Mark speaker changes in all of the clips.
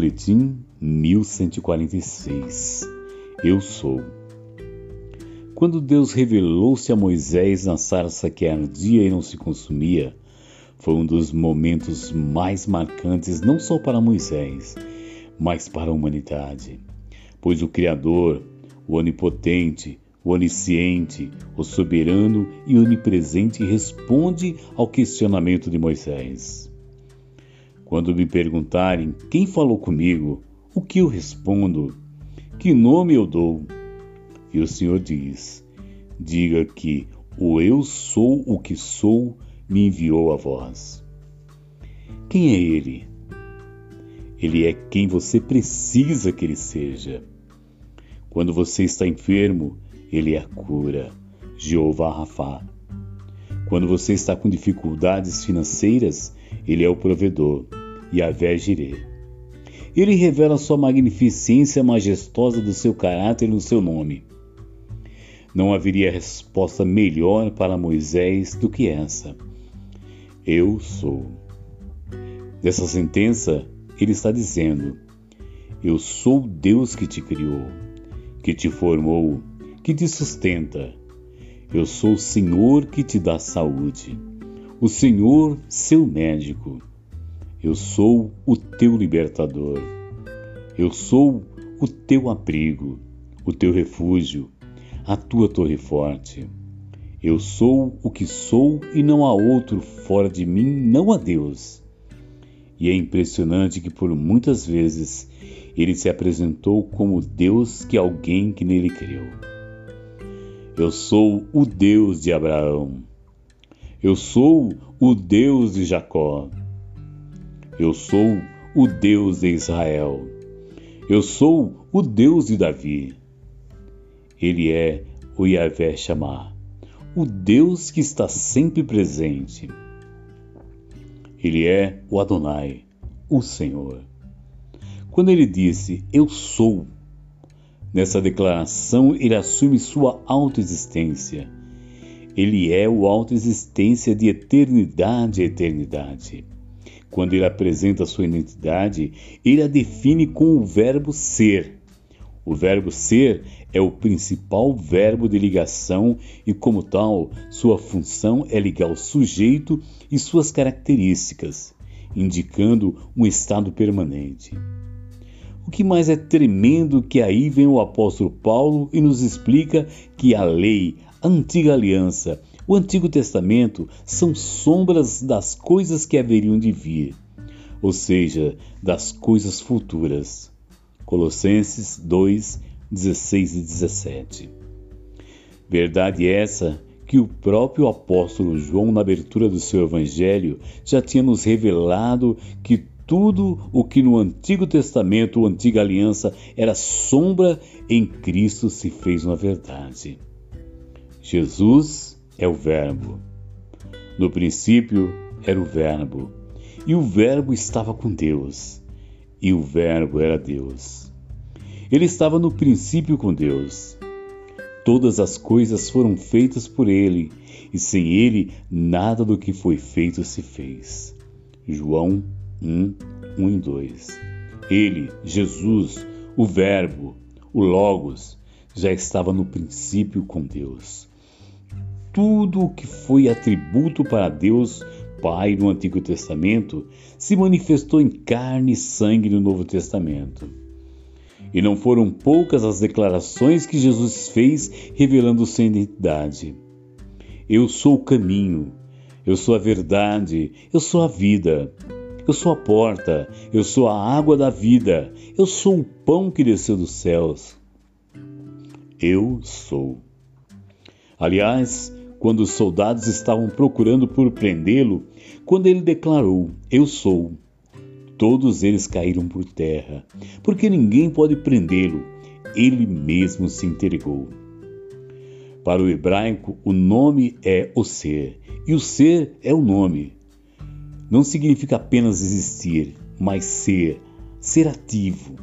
Speaker 1: Boletim 1146 Eu sou. Quando Deus revelou-se a Moisés na sarça que ardia e não se consumia, foi um dos momentos mais marcantes não só para Moisés, mas para a humanidade. Pois o Criador, o Onipotente, o Onisciente, o Soberano e Onipresente responde ao questionamento de Moisés. Quando me perguntarem quem falou comigo, o que eu respondo? Que nome eu dou? E o Senhor diz: Diga que o Eu sou o que sou me enviou a vós. Quem é Ele? Ele é quem você precisa que Ele seja. Quando você está enfermo, Ele é a cura, Jeová Rafá. Quando você está com dificuldades financeiras, Ele é o provedor, Yahvé Jireh. Ele revela sua magnificência majestosa do seu caráter no seu nome. Não haveria resposta melhor para Moisés do que essa. Eu sou. Dessa sentença, ele está dizendo: Eu sou Deus que te criou, que te formou, que te sustenta. Eu sou o Senhor que te dá saúde, o Senhor, seu médico. Eu sou o teu libertador. Eu sou o teu abrigo, o teu refúgio, a tua torre forte. Eu sou o que sou e não há outro fora de mim, não há Deus. E é impressionante que por muitas vezes ele se apresentou como Deus que alguém que nele creu. Eu sou o Deus de Abraão. Eu sou o Deus de Jacó. Eu sou o Deus de Israel. Eu sou o Deus de Davi. Ele é o Yahvé Shammah, o Deus que está sempre presente. Ele é o Adonai, o Senhor. Quando ele disse Eu sou, nessa declaração ele assume sua autoexistência. Ele é o autoexistência de eternidade a eternidade. Quando ele apresenta sua identidade, ele a define com o verbo ser. O verbo ser é o principal verbo de ligação e, como tal, sua função é ligar o sujeito e suas características, indicando um estado permanente. O que mais é tremendo que aí vem o apóstolo Paulo e nos explica que a lei, a antiga aliança o Antigo Testamento são sombras das coisas que haveriam de vir, ou seja, das coisas futuras. Colossenses 2, 16 e 17. Verdade essa que o próprio apóstolo João, na abertura do seu evangelho, já tinha nos revelado que tudo o que no Antigo Testamento, a Antiga Aliança, era sombra, em Cristo se fez uma verdade. Jesus é o Verbo. No princípio era o Verbo, e o Verbo estava com Deus, e o Verbo era Deus. Ele estava no princípio com Deus. Todas as coisas foram feitas por ele, e sem ele nada do que foi feito se fez. João 1, 1 e 2. Ele, Jesus, o Verbo, o Logos, já estava no princípio com Deus tudo o que foi atributo para Deus Pai no Antigo Testamento se manifestou em carne e sangue no Novo Testamento. E não foram poucas as declarações que Jesus fez revelando sua identidade. Eu sou o caminho, eu sou a verdade, eu sou a vida, eu sou a porta, eu sou a água da vida, eu sou o pão que desceu dos céus. Eu sou. Aliás, quando os soldados estavam procurando por prendê-lo, quando ele declarou: Eu sou. Todos eles caíram por terra, porque ninguém pode prendê-lo, ele mesmo se entregou. Para o hebraico, o nome é o ser, e o ser é o nome. Não significa apenas existir, mas ser, ser ativo,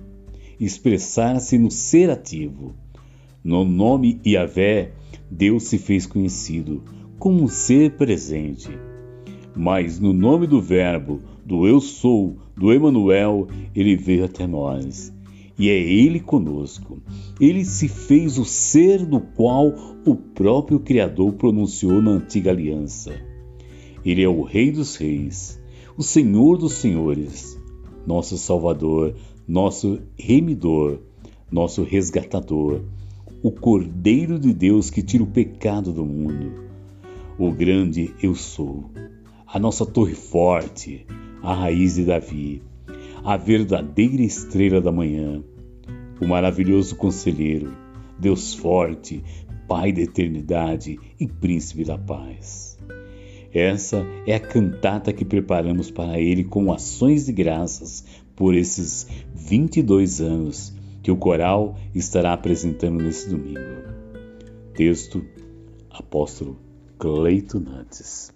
Speaker 1: expressar-se no ser ativo. No nome Yahvé, Deus se fez conhecido como um ser presente. Mas no nome do Verbo, do Eu Sou, do Emanuel, ele veio até nós. E é Ele conosco. Ele se fez o ser do qual o próprio Criador pronunciou na antiga aliança. Ele é o Rei dos Reis, o Senhor dos Senhores, nosso Salvador, nosso Remidor, nosso Resgatador, o Cordeiro de Deus que tira o pecado do mundo, o grande Eu Sou, a nossa torre forte, a raiz de Davi, a verdadeira estrela da manhã, o maravilhoso conselheiro, Deus forte, Pai da eternidade e Príncipe da paz. Essa é a cantata que preparamos para Ele com ações de graças por esses 22 anos que o coral estará apresentando nesse domingo. Texto: Apóstolo Cleito Nantes.